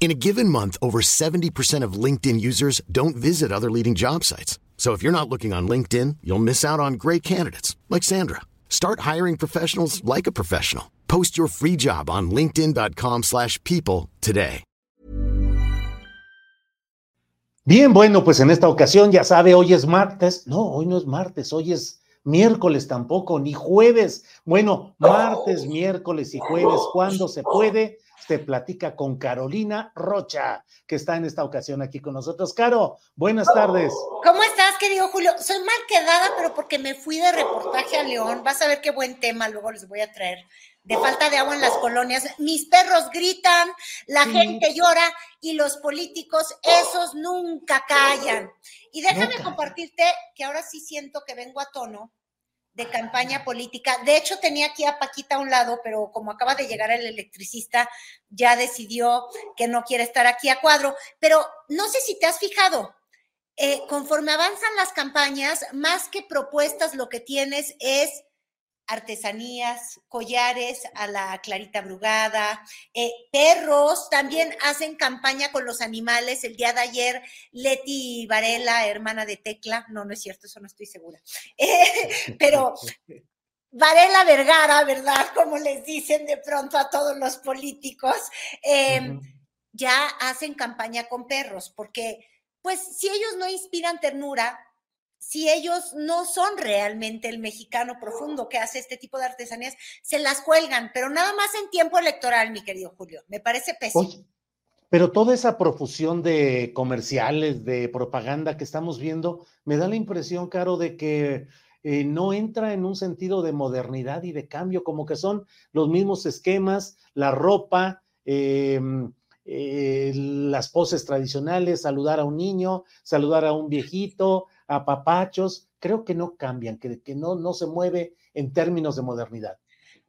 In a given month, over 70% of LinkedIn users don't visit other leading job sites. So if you're not looking on LinkedIn, you'll miss out on great candidates like Sandra. Start hiring professionals like a professional. Post your free job on linkedin.com/people today. Bien, bueno, pues en esta ocasión ya sabe, hoy es martes. No, hoy no es martes, hoy es miércoles tampoco, ni jueves. Bueno, martes, miércoles y jueves, cuando se puede, se platica con Carolina Rocha, que está en esta ocasión aquí con nosotros. Caro, buenas tardes. ¿Cómo estás, querido Julio? Soy mal quedada, pero porque me fui de reportaje a León. Vas a ver qué buen tema luego les voy a traer. De falta de agua en las colonias. Mis perros gritan, la Sí. gente llora y los políticos, esos nunca callan. Y déjame compartirte que ahora sí siento que vengo a tono de campaña política. De hecho, tenía aquí a Paquita a un lado, pero como acaba de llegar el electricista, ya decidió que no quiere estar aquí a cuadro. Pero no sé si te has fijado, eh, conforme avanzan las campañas, más que propuestas, lo que tienes es artesanías, collares a la clarita brugada, eh, perros, también hacen campaña con los animales. El día de ayer, Leti Varela, hermana de Tecla, no, no es cierto, eso no estoy segura, Eh, pero Varela Vergara, ¿verdad? Como les dicen de pronto a todos los políticos, eh, Ujú. ya hacen campaña con perros, porque pues si ellos no inspiran ternura, si ellos no son realmente el mexicano profundo que hace este tipo de artesanías, se las cuelgan, pero nada más en tiempo electoral, mi querido Julio. Me parece pésimo. Oye, pero toda esa profusión de comerciales, de propaganda que estamos viendo, me da la impresión, Caro, de que eh, no entra en un sentido de modernidad y de cambio, como que son los mismos esquemas, la ropa, eh, eh, las poses tradicionales, saludar a un niño, saludar a un viejito, a papachos, creo que no cambian, que, que no, no se mueve en términos de modernidad.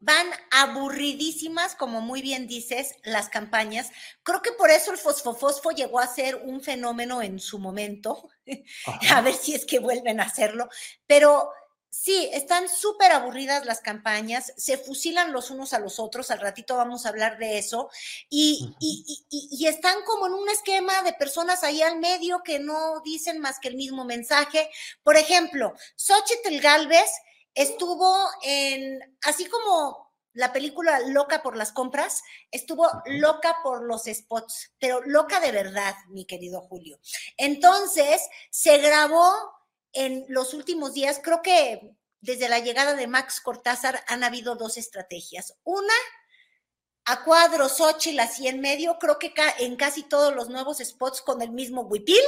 Van aburridísimas, como muy bien dices, las campañas. Creo que por eso el fosfofosfo llegó a ser un fenómeno en su momento. a ver si es que vuelven a hacerlo. Pero sí, están súper aburridas las campañas, se fusilan los unos a los otros, al ratito vamos a hablar de eso, y, Ujú. y- y- y están como en un esquema de personas ahí al medio que no dicen más que el mismo mensaje. Por ejemplo, Xochitl Galvez estuvo en, así como la película Loca por las compras, estuvo loca por los spots, pero loca de verdad, mi querido Julio. Entonces, se grabó en los últimos días, creo que desde la llegada de Max Cortázar han habido dos estrategias. Una, a cuadro Xochitl así en medio, creo que ca- en casi todos los nuevos spots con el mismo huipil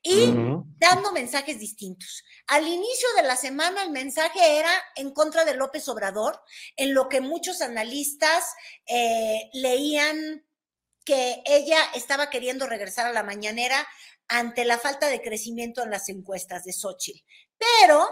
y dando mensajes distintos. Al inicio de la semana el mensaje era en contra de López Obrador, en lo que muchos analistas eh, leían que ella estaba queriendo regresar a la mañanera ante la falta de crecimiento en las encuestas de Xochitl. Pero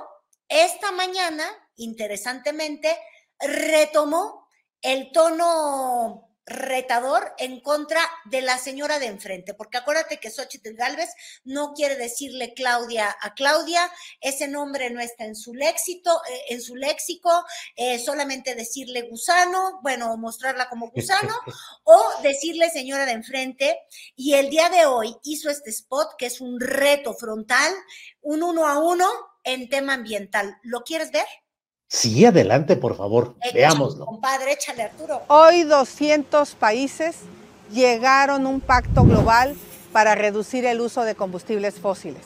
esta mañana, interesantemente, retomó el tono retador en contra de la señora de enfrente, porque acuérdate que Xochitl Galvez no quiere decirle Claudia a Claudia, ese nombre no está en su léxico, eh, en su léxico, eh, solamente decirle gusano, bueno, mostrarla como gusano, o decirle señora de enfrente, y el día de hoy hizo este spot que es un reto frontal, un uno a uno en tema ambiental. ¿Lo quieres ver? Sí, adelante, por favor, Échale, veámoslo. Compadre, échale Arturo. Hoy 200 países llegaron a un pacto global para reducir el uso de combustibles fósiles.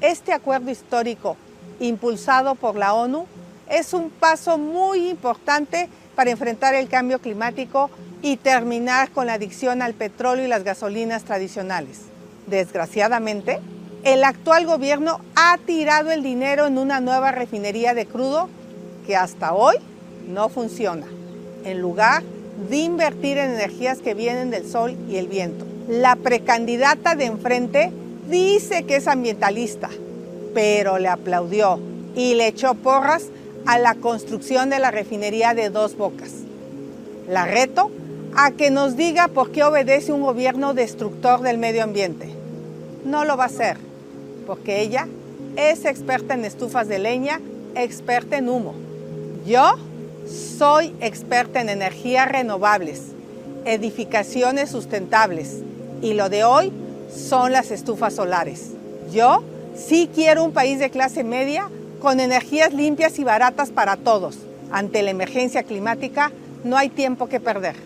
Este acuerdo histórico, impulsado por la ONU, es un paso muy importante para enfrentar el cambio climático y terminar con la adicción al petróleo y las gasolinas tradicionales. Desgraciadamente, el actual gobierno ha tirado el dinero en una nueva refinería de crudo que hasta hoy no funciona, en lugar de invertir en energías que vienen del sol y el viento. La precandidata de enfrente dice que es ambientalista, pero le aplaudió y le echó porras a la construcción de la refinería de dos bocas. La reto a que nos diga por qué obedece un gobierno destructor del medio ambiente. No lo va a hacer, porque ella es experta en estufas de leña, experta en humo. Yo soy experta en energías renovables, edificaciones sustentables y lo de hoy son las estufas solares. Yo sí quiero un país de clase media con energías limpias y baratas para todos. Ante la emergencia climática no hay tiempo que perder.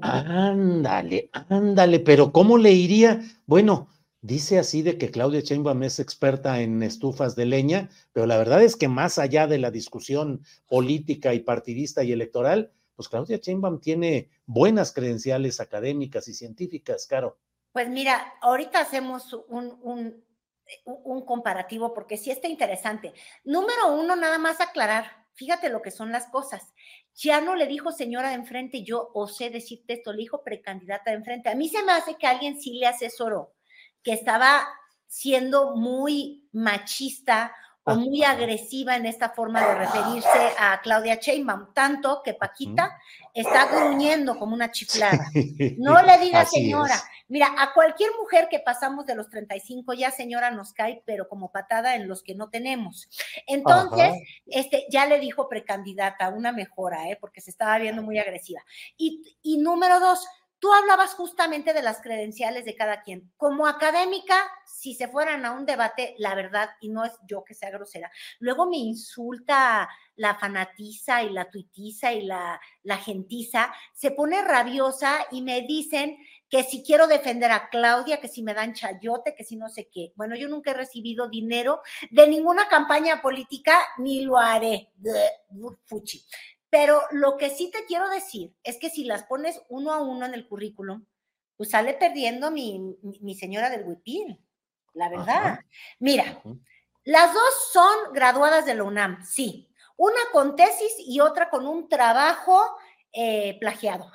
Ándale, ándale, pero ¿cómo le iría? Bueno, dice así de que Claudia Sheinbaum es experta en estufas de leña, pero la verdad es que más allá de la discusión política y partidista y electoral, pues Claudia Sheinbaum tiene buenas credenciales académicas y científicas, Caro. Pues mira, ahorita hacemos un, un, un comparativo porque sí está interesante. Número uno, nada más aclarar, fíjate lo que son las cosas. Ya no le dijo señora de enfrente, yo osé decirte esto, le dijo precandidata de enfrente. A mí se me hace que alguien sí le asesoró, que estaba siendo muy machista o muy agresiva en esta forma de referirse a Claudia Sheinbaum, tanto que Paquita está gruñendo como una chiflada. No le diga señora. Mira, a cualquier mujer que pasamos de los 35 ya señora nos cae, pero como patada en los que no tenemos. Entonces, este ya le dijo precandidata, una mejora, ¿eh? porque se estaba viendo muy agresiva. Y, y número dos, Tú hablabas justamente de las credenciales de cada quien. Como académica, si se fueran a un debate, la verdad, y no es yo que sea grosera, luego me insulta la fanatiza y la tuitiza y la, la gentiza, se pone rabiosa y me dicen que si quiero defender a Claudia, que si me dan chayote, que si no sé qué. Bueno, yo nunca he recibido dinero de ninguna campaña política, ni lo haré. Fuchi. Pero lo que sí te quiero decir es que si las pones uno a uno en el currículum, pues sale perdiendo mi, mi señora del huipil, la verdad. Mira, las dos son graduadas de la UNAM, sí. Una con tesis y otra con un trabajo eh, plagiado.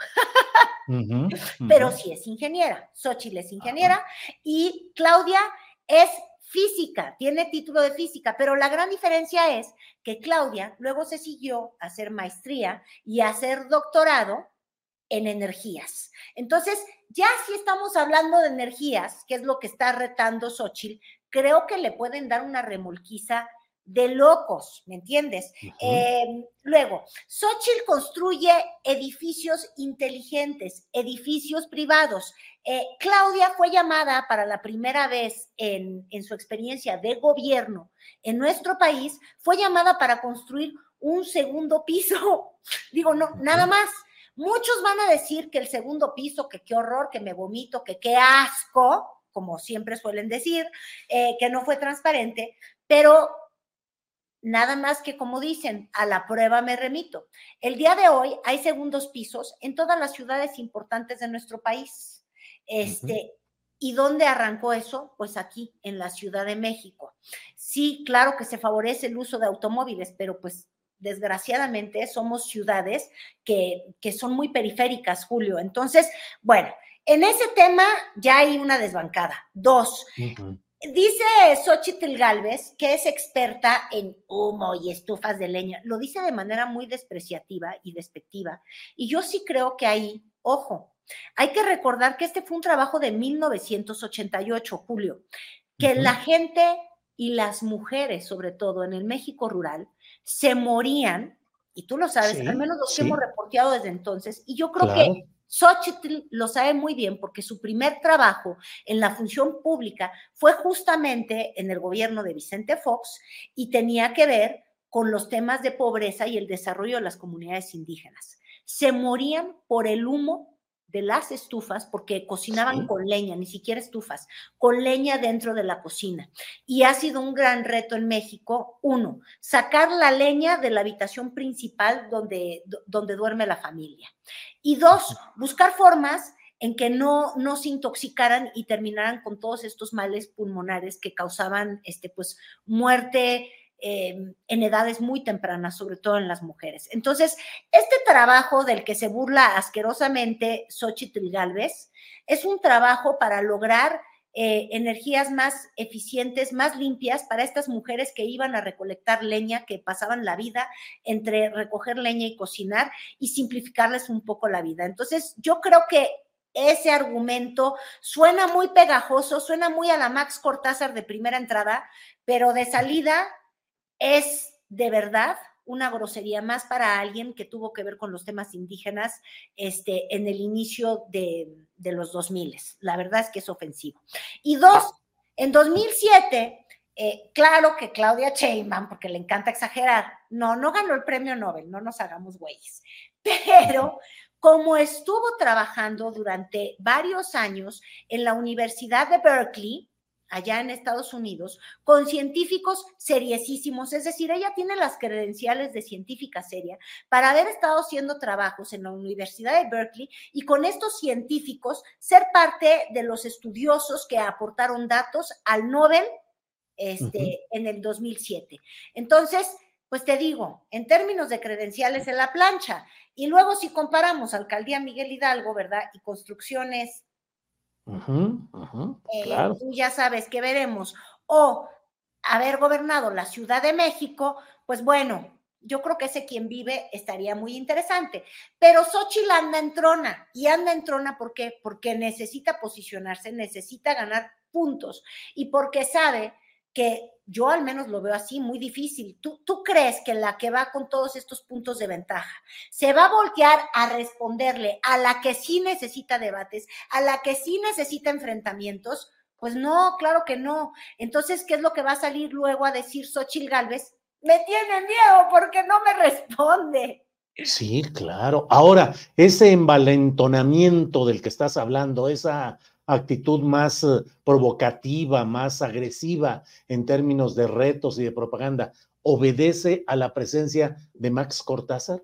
Pero sí es ingeniera. Xochitl es ingeniera y Claudia es física, tiene título de física, pero la gran diferencia es que Claudia luego se siguió a hacer maestría y a hacer doctorado en energías. Entonces, ya si estamos hablando de energías, que es lo que está retando Xochitl, creo que le pueden dar una remolquiza de locos, ¿me entiendes? Em, luego, Xochitl construye edificios inteligentes, edificios privados. Eh, Claudia fue llamada para la primera vez en, en su experiencia de gobierno en nuestro país, fue llamada para construir un segundo piso. Digo, no, nada más. Muchos van a decir que el segundo piso, que qué horror, que me vomito, que qué asco, como siempre suelen decir, eh, que no fue transparente, pero Nada más que, como dicen, a la prueba me remito. El día de hoy hay segundos pisos en todas las ciudades importantes de nuestro país. Este, ¿Y dónde arrancó eso? Pues aquí, en la Ciudad de México. Sí, claro que se favorece el uso de automóviles, pero pues desgraciadamente somos ciudades que, que son muy periféricas, Julio. Entonces, bueno, en ese tema ya hay una desbancada. Dos, Dice Xochitl Galvez que es experta en humo y estufas de leña. Lo dice de manera muy despreciativa y despectiva. Y yo sí creo que ahí, ojo, hay que recordar que este fue un trabajo de 1988, Julio, que la gente y las mujeres, sobre todo en el México rural, se morían, y tú lo sabes, al menos los que hemos reporteado desde entonces, y yo creo que Xochitl lo sabe muy bien porque su primer trabajo en la función pública fue justamente en el gobierno de Vicente Fox y tenía que ver con los temas de pobreza y el desarrollo de las comunidades indígenas. Se morían por el humo de las estufas, porque cocinaban con leña, ni siquiera estufas, con leña dentro de la cocina. Y ha sido un gran reto en México, uno, sacar la leña de la habitación principal donde, donde duerme la familia. Y dos, buscar formas en que no, no se intoxicaran y terminaran con todos estos males pulmonares que causaban este, pues, muerte eh, en edades muy tempranas, sobre todo en las mujeres. Entonces, este trabajo del que se burla asquerosamente Xochitl Galvez es un trabajo para lograr eh, energías más eficientes, más limpias para estas mujeres que iban a recolectar leña, que pasaban la vida entre recoger leña y cocinar y simplificarles un poco la vida. Entonces, yo creo que ese argumento suena muy pegajoso, suena muy a la Max Cortázar de primera entrada, pero de salida es de verdad una grosería más para alguien que tuvo que ver con los temas indígenas este, en el inicio de, los 2000. La verdad es que es ofensivo. Y dos, en 2007, eh, claro que Claudia Sheinbaum, porque le encanta exagerar, no, no ganó el premio Nobel, no nos hagamos güeyes, pero como estuvo trabajando durante varios años en la Universidad de Berkeley, allá en Estados Unidos, con científicos seriesísimos, es decir, ella tiene las credenciales de científica seria para haber estado haciendo trabajos en la Universidad de Berkeley y con estos científicos ser parte de los estudiosos que aportaron datos al Nobel este, en el 2007. Entonces, pues te digo, en términos de credenciales en la plancha, y luego si comparamos Alcaldía Miguel Hidalgo, ¿verdad? Y construcciones eh, tú ya sabes que veremos. O haber gobernado la Ciudad de México, pues bueno, yo creo que ese quien vive estaría muy interesante. Pero Xochitl anda en trona. ¿Y anda en trona por qué? Porque necesita posicionarse, necesita ganar puntos y porque sabe que yo al menos lo veo así, muy difícil. ¿Tú, ¿Tú crees que la que va con todos estos puntos de ventaja se va a voltear a responderle a la que sí necesita debates, a la que sí necesita enfrentamientos? Pues no, claro que no. Entonces, ¿qué es lo que va a salir luego a decir Xochil Gálvez? Me tiene miedo porque no me responde. Sí, claro. Ahora, ese envalentonamiento del que estás hablando, esa actitud más eh, provocativa, más agresiva en términos de retos y de propaganda, obedece a la presencia de Max Cortázar?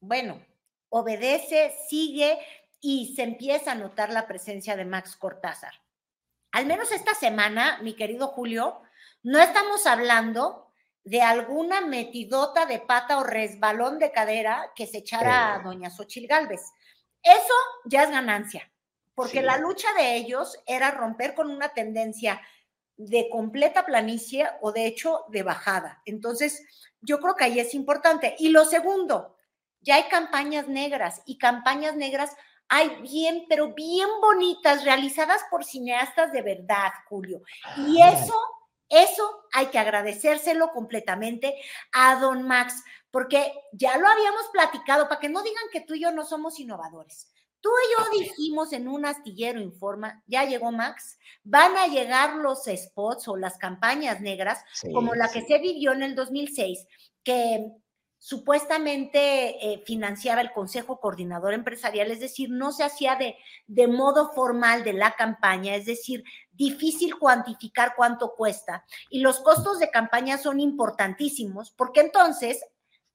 Bueno, obedece, sigue y se empieza a notar la presencia de Max Cortázar. Al menos esta semana, mi querido Julio, no estamos hablando de alguna metidota de pata o resbalón de cadera que se echara a doña Xochil Gálvez. Eso ya es ganancia porque la lucha de ellos era romper con una tendencia de completa planicie o de hecho de bajada. Entonces, yo creo que ahí es importante. Y lo segundo, ya hay campañas negras y campañas negras hay bien, pero bien bonitas, realizadas por cineastas de verdad, Julio. Y eso, eso hay que agradecérselo completamente a don Max, porque ya lo habíamos platicado, para que no digan que tú y yo no somos innovadores. Tú y yo dijimos en un astillero informa, ya llegó Max, van a llegar los spots o las campañas negras, como la que se vivió en el 2006, que supuestamente eh, financiaba el Consejo Coordinador Empresarial, es decir, no se hacía de, de modo formal de la campaña, es decir, difícil cuantificar cuánto cuesta. Y los costos de campaña son importantísimos, porque entonces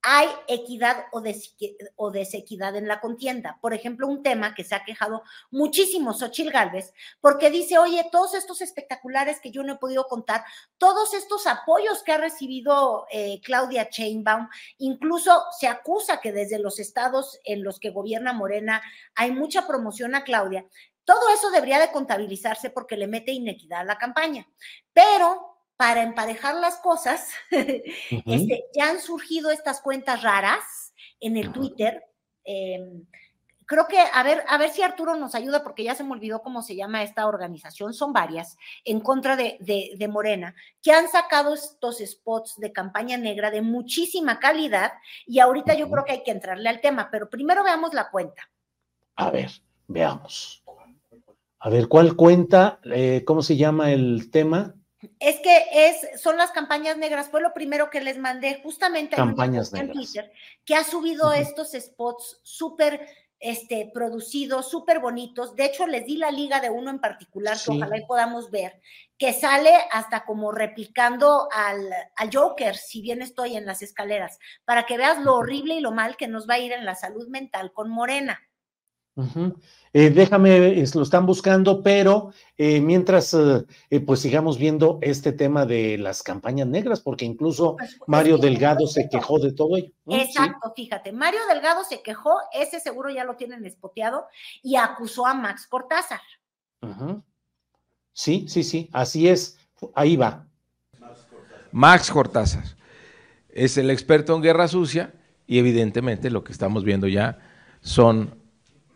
hay equidad o, desequidad en la contienda. Por ejemplo, un tema que se ha quejado muchísimo Xochil Gálvez, porque dice, oye, todos estos espectaculares que yo no he podido contar, todos estos apoyos que ha recibido eh, Claudia Chainbaum, incluso se acusa que desde los estados en los que gobierna Morena hay mucha promoción a Claudia. Todo eso debería de contabilizarse porque le mete inequidad a la campaña. Pero para emparejar las cosas, este, ya han surgido estas cuentas raras en el Twitter. Em, creo que, a ver, a ver si Arturo nos ayuda, porque ya se me olvidó cómo se llama esta organización, son varias, en contra de, de, Morena, que han sacado estos spots de campaña negra de muchísima calidad, y ahorita yo creo que hay que entrarle al tema, pero primero veamos la cuenta. A ver, veamos. A ver, ¿cuál cuenta? Eh, ¿Cómo se llama el tema? Es que es, son las campañas negras, fue lo primero que les mandé, justamente campañas en Twitter, que ha subido estos spots súper este, producidos, súper bonitos. De hecho, les di la liga de uno en particular que ojalá podamos ver, que sale hasta como replicando al, al, Joker, si bien estoy en las escaleras, para que veas lo horrible y lo mal que nos va a ir en la salud mental con Morena. Eh, déjame, lo están buscando, pero eh, mientras, eh, pues sigamos viendo este tema de las campañas negras, porque incluso pues, Mario Delgado se quejó de todo ello. Exacto, fíjate, Mario Delgado se quejó, ese seguro ya lo tienen espoteado, y acusó a Max Cortázar. Sí, sí, sí, así es, ahí va. Max Cortázar es el experto en guerra sucia y evidentemente lo que estamos viendo ya son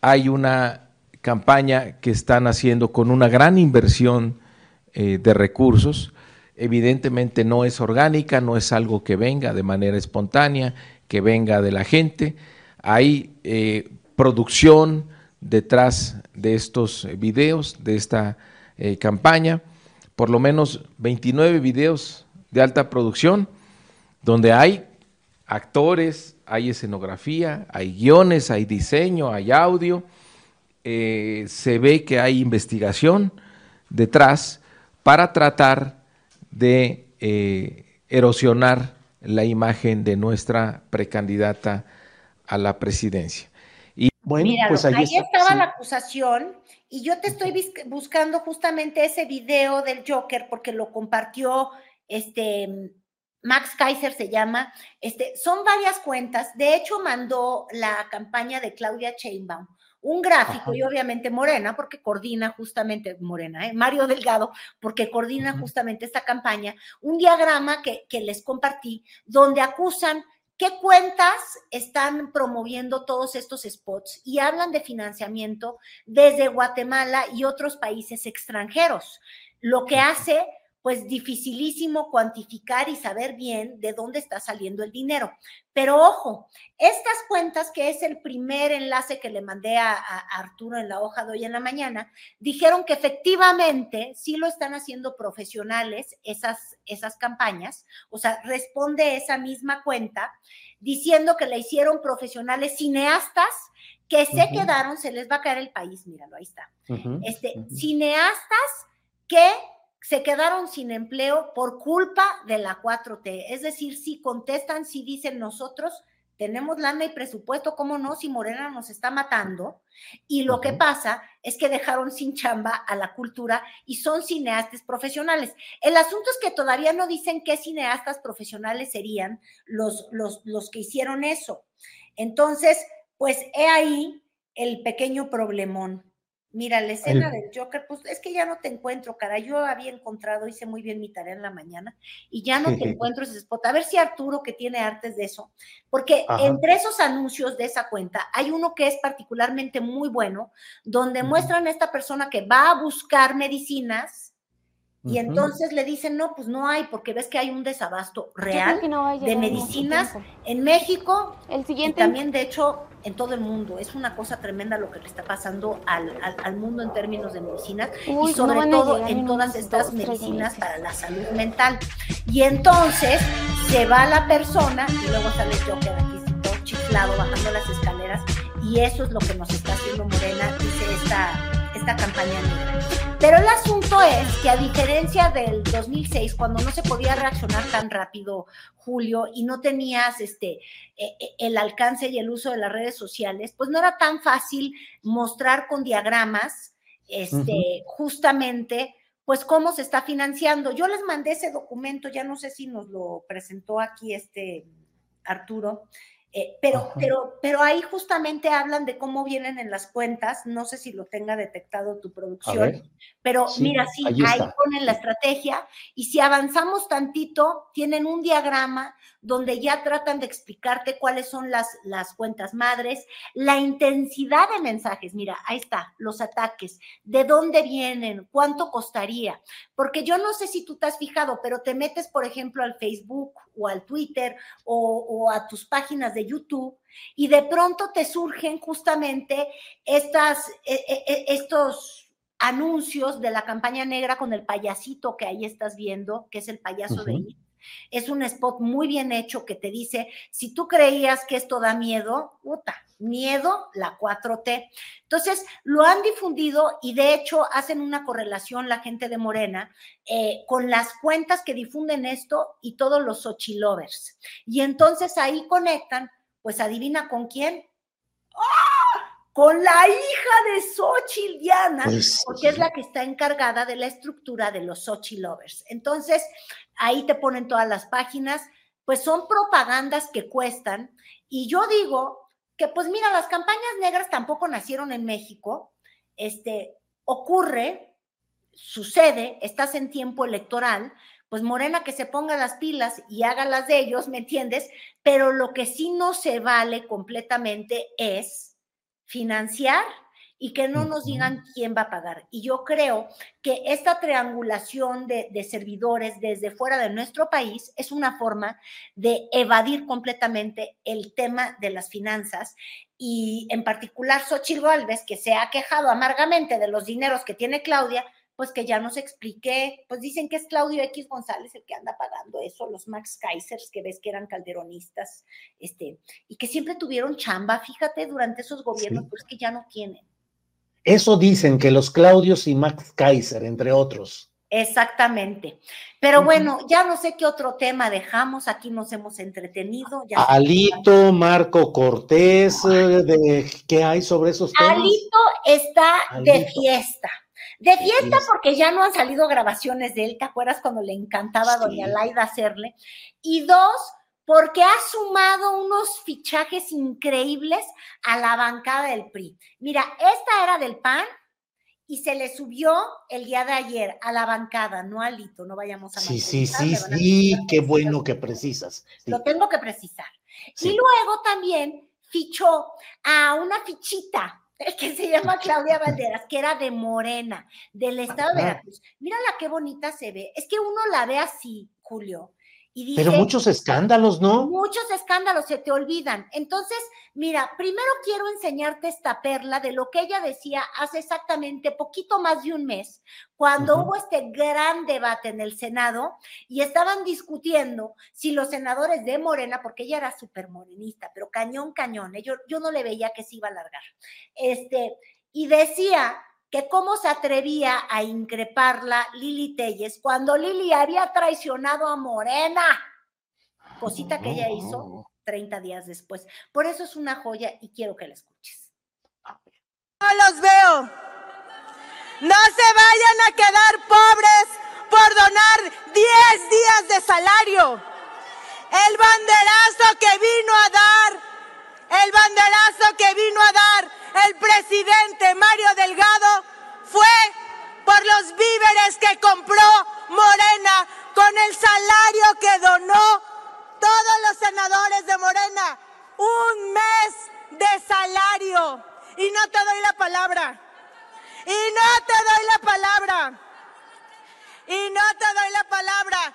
Hay una campaña que están haciendo con una gran inversión eh, de recursos. Evidentemente no es orgánica, no es algo que venga de manera espontánea, que venga de la gente. Hay eh, producción detrás de estos videos, de esta eh, campaña, por lo menos 29 videos de alta producción, donde hay actores, hay escenografía, hay guiones, hay diseño, hay audio, eh, se ve que hay investigación detrás para tratar de eh, erosionar la imagen de nuestra precandidata a la presidencia. Y bueno, pues ahí, estaba la acusación y yo te estoy buscando justamente ese video del Joker porque lo compartió este Max Kaiser se llama, este, son varias cuentas, de hecho mandó la campaña de Claudia Chainbaum, un gráfico y obviamente Morena, porque coordina justamente, Morena, ¿eh? Mario Delgado, porque coordina justamente esta campaña, un diagrama que, que les compartí, donde acusan qué cuentas están promoviendo todos estos spots y hablan de financiamiento desde Guatemala y otros países extranjeros, lo que hace pues dificilísimo cuantificar y saber bien de dónde está saliendo el dinero. Pero ojo, estas cuentas, que es el primer enlace que le mandé a, Arturo en la hoja de hoy en la mañana, dijeron que efectivamente sí lo están haciendo profesionales esas, esas campañas, o sea, responde esa misma cuenta diciendo que la hicieron profesionales cineastas que se quedaron, se les va a caer el país, míralo, ahí está. este, cineastas que se quedaron sin empleo por culpa de la 4T. Es decir, si contestan, si dicen nosotros tenemos lana y presupuesto, ¿cómo no? Si Morena nos está matando. Y lo que pasa es que dejaron sin chamba a la cultura y son cineastas profesionales. El asunto es que todavía no dicen qué cineastas profesionales serían los, los, los que hicieron eso. Entonces, pues he ahí el pequeño problemón. Mira, la escena del Joker, pues es que ya no te encuentro, cara. Yo había encontrado, hice muy bien mi tarea en la mañana y ya no te encuentro ese spot. A ver si Arturo, que tiene artes de eso, porque entre esos anuncios de esa cuenta hay uno que es particularmente muy bueno, donde muestran a esta persona que va a buscar medicinas y entonces le dicen, no, pues no hay, porque ves que hay un desabasto real de medicinas en México el siguiente... y también, de hecho, en todo el mundo. Es una cosa tremenda lo que le está pasando al, al, mundo en términos de medicinas y sobre todo en todas estas medicinas para la salud mental. Y entonces se va la persona y luego sale yo que aquí todo chiflado bajando las escaleras y eso es lo que nos está haciendo Morena, dice esta esta campaña negra. Pero el asunto es que a diferencia del 2006, cuando no se podía reaccionar tan rápido, Julio, y no tenías este, e, e, el alcance y el uso de las redes sociales, pues no era tan fácil mostrar con diagramas este, justamente pues cómo se está financiando. Yo les mandé ese documento, ya no sé si nos lo presentó aquí este Arturo, eh, pero, pero, pero ahí justamente hablan de cómo vienen en las cuentas. No sé si lo tenga detectado tu producción, pero mira, sí, ahí, ahí, ponen la estrategia. Y si avanzamos tantito, tienen un diagrama donde ya tratan de explicarte cuáles son las, las cuentas madres, la intensidad de mensajes. Mira, ahí está, los ataques, de dónde vienen, cuánto costaría. Porque yo no sé si tú te has fijado, pero te metes, por ejemplo, al Facebook o al Twitter o, o a tus páginas de YouTube y de pronto te surgen justamente estas, e, e, e, estos anuncios de la campaña negra con el payasito que ahí estás viendo, que es el payaso de. Es un spot muy bien hecho que te dice, si tú creías que esto da miedo, puta, miedo, la 4T. Entonces, lo han difundido y de hecho hacen una correlación la gente de Morena eh, con las cuentas que difunden esto y todos los Xochilovers. Y entonces ahí conectan, pues adivina con quién. ¡Ah! Con la hija de Xochitl Diana, pues, porque es la que está encargada de la estructura de los Xochilovers. Entonces, ahí te ponen todas las páginas, pues son propagandas que cuestan. Y yo digo, que pues mira, las campañas negras tampoco nacieron en México, este, ocurre, sucede, estás en tiempo electoral, pues Morena que se ponga las pilas y haga las de ellos, ¿me entiendes? Pero lo que sí no se vale completamente es financiar y que no nos digan quién va a pagar. Y yo creo que esta triangulación de, servidores desde fuera de nuestro país es una forma de evadir completamente el tema de las finanzas y en particular Xochitl Gálvez, que se ha quejado amargamente de los dineros que tiene Claudia, pues que ya nos expliqué, pues dicen que es Claudio X González el que anda pagando eso, los Max Kaisers, que ves que eran calderonistas, este, y que siempre tuvieron chamba, fíjate, durante esos gobiernos, pues que ya no tienen. Eso dicen que los Claudios y Max Kaiser, entre otros. Exactamente. Pero bueno, ya no sé qué otro tema dejamos. Aquí nos hemos entretenido. Alito, Marco Cortés, eh, de, ¿qué hay sobre esos temas? Alito está de fiesta. De fiesta porque ya no han salido grabaciones de él. ¿Te acuerdas cuando le encantaba a Doña Laida hacerle? Y dos, porque ha sumado unos fichajes increíbles a la bancada del PRI. Mira, esta era del PAN y se le subió el día de ayer a la bancada, no al hito, no vayamos a Sí, sí, sí, sí, qué bueno que precisas. Lo tengo que precisar. Y luego también fichó a una fichita que se llama Claudia Valderas, que era de Morena, del estado de Veracruz. Mírala qué bonita se ve. Es que uno la ve así, Julio, pero muchos escándalos, ¿no? Muchos escándalos se te olvidan. Entonces, mira, primero quiero enseñarte esta perla de lo que ella decía hace exactamente poquito más de un mes, cuando hubo este gran debate en el Senado y estaban discutiendo si los senadores de Morena, porque ella era súper morenista, pero cañón, cañón, ¿eh? yo, yo no le veía que se iba a alargar. Este, y decía que cómo se atrevía a increparla Lili Telles cuando Lili había traicionado a Morena, cosita que ella hizo 30 días después. Por eso es una joya y quiero que la escuches. No los veo. No se vayan a quedar pobres por donar 10 días de salario. El banderazo que vino a dar, el banderazo que vino a dar el presidente Mario Delgado fue por los víveres que compró Morena con el salario que donó todos los senadores de Morena. Un mes de salario. Y no te doy la palabra. Y no te doy la palabra. Y no te doy la palabra.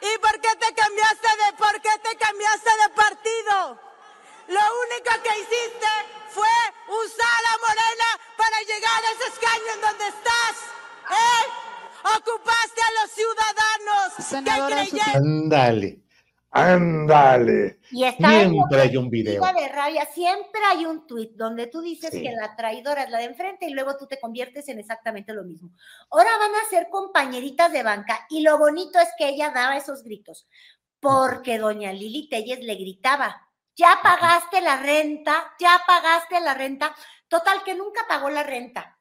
¿Y por qué te cambiaste de por qué te cambiaste de partido? Lo único que hiciste fue usar a Morena para llegar a ese escaño en donde estás. ¿Eh? Ocupaste a los ciudadanos que creyeron. Ándale. Ándale. Y está Siempre hay un video. de rabia, siempre hay un tuit donde tú dices Sí. que la traidora es la de enfrente y luego tú te conviertes en exactamente lo mismo. Ahora van a ser compañeritas de banca y lo bonito es que ella daba esos gritos porque doña Lili Telles le gritaba, ya pagaste la renta, ya pagaste la renta. Total, que nunca pagó la renta.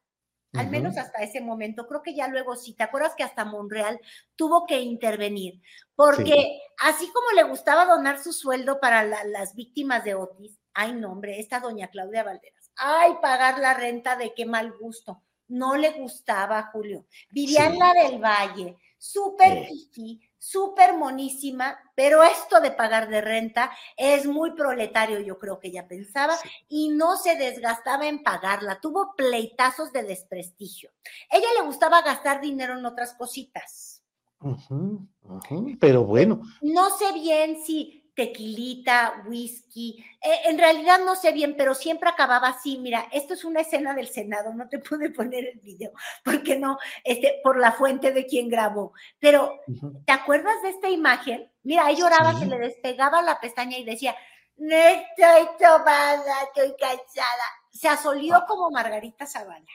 Al menos hasta ese momento. Creo que ya luego sí. ¿Te acuerdas que hasta Monreal tuvo que intervenir? Porque Sí. así como le gustaba donar su sueldo para la- las víctimas de Otis, ay, no, hombre, esta doña Claudia Valderas, ay, pagar la renta de qué mal gusto. No le gustaba Julio. Vivía en Sí. la del Valle, súper fifí, súper monísima, pero esto de pagar de renta es muy proletario, yo creo que ella pensaba, y no se desgastaba en pagarla. Tuvo pleitazos de desprestigio. Ella le gustaba gastar dinero en otras cositas. Pero bueno, No sé bien si tequilita, whisky, eh, en realidad no sé bien, pero siempre acababa así. Mira, esto es una escena del Senado, no te pude poner el video, porque no, este, por la fuente de quien grabó. Pero, ¿te acuerdas de esta imagen? Mira, ahí lloraba, Sí. se le despegaba la pestaña y decía, no estoy tomada, estoy cansada. Se asolió Ah. como Margarita Zavala.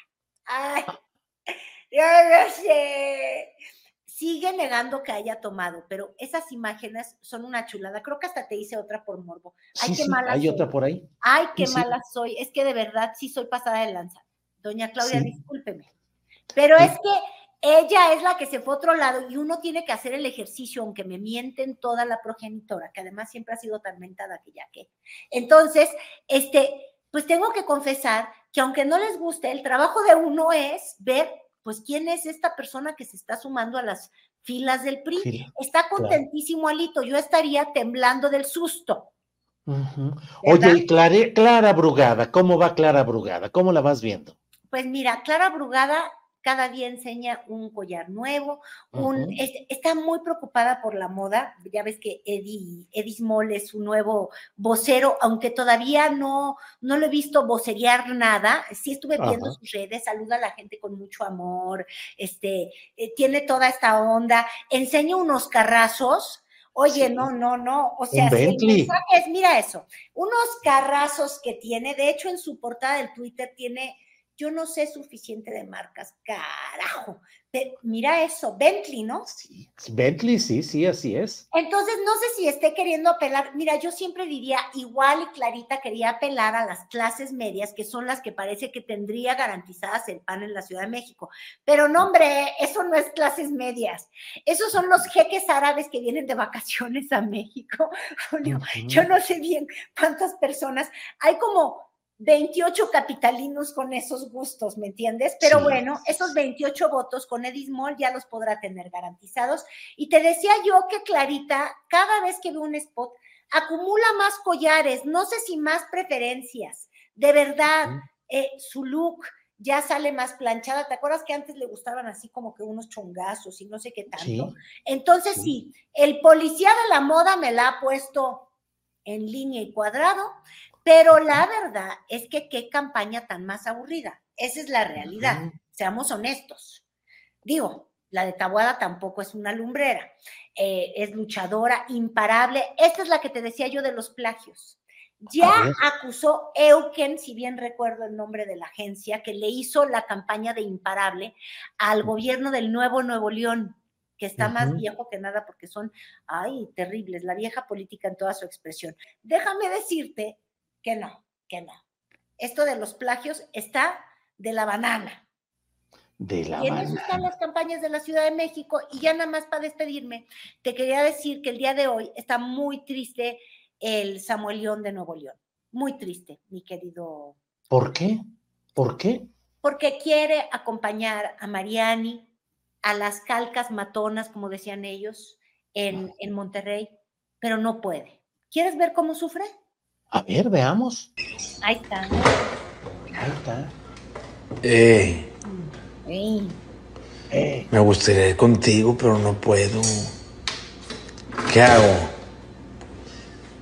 Ay, yo no sé sigue negando que haya tomado, pero esas imágenes son una chulada. Creo que hasta te hice otra por morbo. Ay, sí, qué sí, mala hay soy. otra por ahí. Ay, qué Sí, mala soy. Es que de verdad sí soy pasada de lanza. Doña Claudia, discúlpeme. Pero es que ella es la que se fue a otro lado y uno tiene que hacer el ejercicio, aunque me mienten toda la progenitora, que además siempre ha sido tan mentada que ya que. Entonces, este, pues tengo que confesar que aunque no les guste, el trabajo de uno es ver, pues, quién es esta persona que se está sumando a las filas del PRI. Está claro. contentísimo Alito, yo estaría temblando del susto. Oye, y Clara Brugada, ¿cómo va Clara Brugada? ¿Cómo la vas viendo? Pues mira, Clara Brugada cada día enseña un collar nuevo, un, es- está muy preocupada por la moda. Ya ves que Eddie, Eddie Small es su nuevo vocero, aunque todavía no, no lo he visto vocerear nada. Sí estuve viendo sus redes, saluda a la gente con mucho amor, este, eh, tiene toda esta onda, enseña unos carrazos. Oye, Sí. no, no, no. O sea, si mira eso, unos carrazos que tiene, de hecho en su portada del Twitter tiene, yo no sé suficiente de marcas, carajo. Mira eso, Bentley, ¿no? Sí, Bentley, sí, sí, así es. Entonces, no sé si esté queriendo apelar. Mira, yo siempre diría, igual y Clarita quería apelar a las clases medias, que son las que parece que tendría garantizadas el pan en la Ciudad de México. Pero no, hombre, eso no es clases medias. Esos son los jeques árabes que vienen de vacaciones a México. Julio, yo no sé bien cuántas personas. Hay como 28 capitalinos con esos gustos, ¿me entiendes? Pero Sí, bueno, esos 28 votos con Edismol ya los podrá tener garantizados. Y te decía yo que Clarita, cada vez que ve un spot, acumula más collares, no sé si más preferencias. De verdad, eh, su look ya sale más planchada. ¿Te acuerdas que antes le gustaban así como que unos chongazos y no sé qué tanto? Sí. Entonces Sí. sí, el policía de la moda me la ha puesto en línea y cuadrado, pero la verdad es que qué campaña tan más aburrida. Esa es la realidad, seamos honestos. Digo, la de Tabuada tampoco es una lumbrera, eh, es luchadora, imparable. Esta es la que te decía yo de los plagios. Ya acusó Euken, si bien recuerdo el nombre de la agencia, que le hizo la campaña de imparable al gobierno del Nuevo Nuevo León, que está más viejo que nada porque son, ay, terribles, la vieja política en toda su expresión. Déjame decirte que no, que no. Esto de los plagios está de la banana. De la Y en eso están las campañas de la Ciudad de México. Y ya nada más para despedirme, te quería decir que el día de hoy está muy triste el Samuel León de Nuevo León. Muy triste, mi querido, ¿Por qué? ¿Por qué? porque quiere acompañar a Mariani a las calcas matonas, como decían ellos, en, en Monterrey, pero no puede. ¿Quieres ver cómo sufre? A ver, veamos. Ahí está. Ahí está. Eh, Ey. Eh, me gustaría ir contigo, pero no puedo. ¿Qué hago?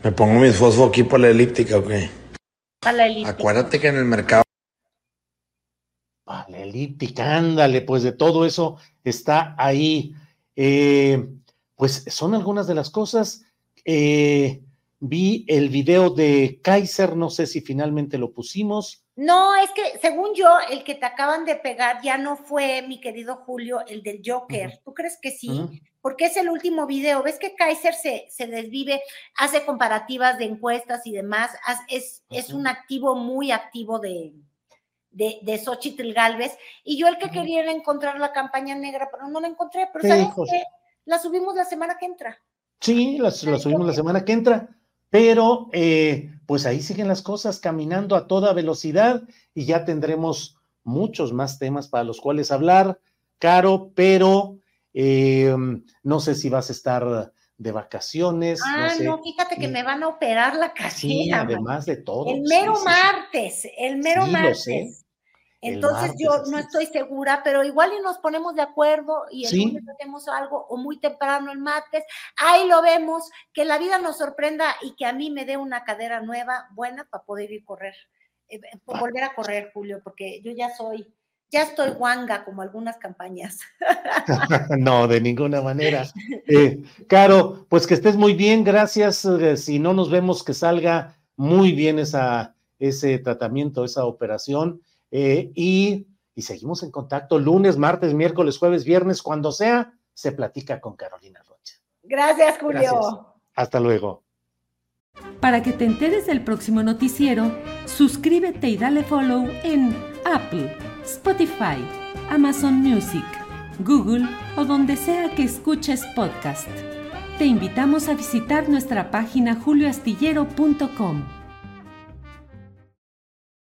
¿Me pongo mis fosfo aquí para la elíptica o qué? Para la elíptica. Acuérdate que en el mercado. Vale, elíptica, ándale, pues de todo eso está ahí. Eh, pues son algunas de las cosas. Eh, vi el video de Kaiser, no sé si finalmente lo pusimos. No, es que según yo, el que te acaban de pegar ya no fue mi querido Julio, el del Joker. ¿Tú crees que sí? Porque es el último video. ¿Ves que Kaiser se, se desvive, hace comparativas de encuestas y demás? Es, es un activo muy activo de, de, de Xochitl Galvez. Y yo el que quería era encontrar la campaña negra, pero no la encontré. Pero ¿sabes qué? La subimos la semana que entra. Sí, la, la subimos la semana que entra pero eh, pues ahí siguen las cosas caminando a toda velocidad y ya tendremos muchos más temas para los cuales hablar, Caro, pero eh, no sé si vas a estar de vacaciones. Ah, no, fíjate que me van a operar la casilla. Sí, además de todo. El mero martes, el mero martes. Entonces yo no estoy segura, pero igual y nos ponemos de acuerdo y el lunes hacemos algo o muy temprano el martes. Ahí lo vemos, que la vida nos sorprenda y que a mí me dé una cadera nueva, buena para poder ir a correr, eh, eh, volver a correr, Julio, porque yo ya soy, ya estoy guanga como algunas campañas. no, de ninguna manera. Eh, Caro, pues que estés muy bien, gracias. si no nos vemos, que salga muy bien esa, ese tratamiento, esa operación eh, y, seguimos en contacto lunes, martes, miércoles, jueves, viernes, cuando sea, se platica con Carolina Rocha. Gracias, Julio. Hasta luego. Para que te enteres del próximo noticiero, suscríbete y dale follow en Apple, Spotify, Amazon Music, Google o donde sea que escuches podcast. Te invitamos a visitar nuestra página julioastillero.com.